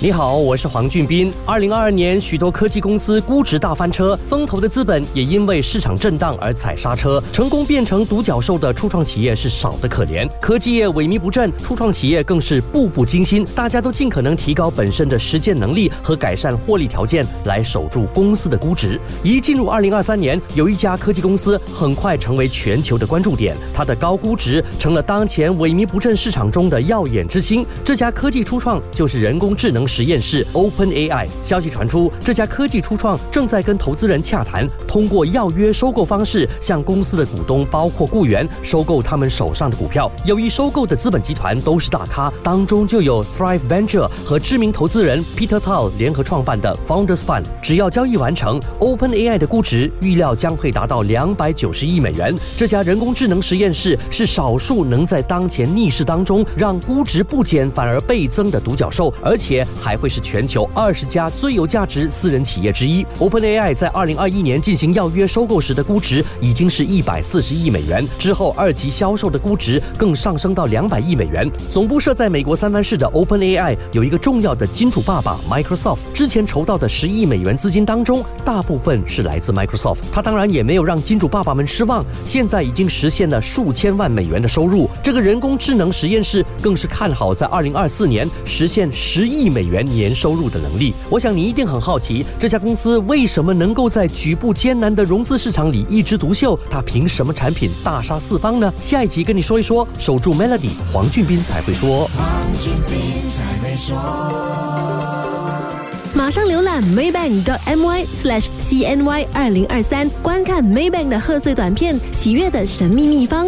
你好，我是黄俊斌。二零二二年，许多科技公司估值大翻车，风投的资本也因为市场震荡而踩刹车。成功变成独角兽的初创企业是少得可怜，科技业萎靡不振，初创企业更是步步惊心。大家都尽可能提高本身的实践能力和改善获利条件，来守住公司的估值。一进入二零二三年，有一家科技公司很快成为全球的关注点，它的高估值成了当前萎靡不振市场中的耀眼之星。这家科技初创就是人工智能。实验室 Open AI 消息传出，这家科技初创正在跟投资人洽谈，通过要约收购方式向公司的股东，包括雇员，收购他们手上的股票。由于收购的资本集团都是大咖，当中就有 Thrive Venture 和知名投资人 Peter Tal 联合创办的 Founders Fund。只要交易完成，Open AI 的估值预料将会达到两百九十亿美元。这家人工智能实验室是少数能在当前逆势当中让估值不减反而倍增的独角兽，而且。还会是全球二十家最有价值私人企业之一。OpenAI 在二零二一年进行要约收购时的估值已经是一百四十亿美元，之后二级销售的估值更上升到两百亿美元。总部设在美国三藩市的 OpenAI 有一个重要的金主爸爸 Microsoft，之前筹到的十亿美元资金当中，大部分是来自 Microsoft。他当然也没有让金主爸爸们失望，现在已经实现了数千万美元的收入。这个人工智能实验室更是看好在二零二四年实现十亿美。元年收入的能力，我想你一定很好奇，这家公司为什么能够在举步艰难的融资市场里一枝独秀？它凭什么产品大杀四方呢？下一集跟你说一说，守住 Melody，黄俊斌才会说。黄俊斌才会说。马上浏览 maybank.my/cny 二零二三，观看 Maybank 的贺岁短片《喜悦的神秘秘方》。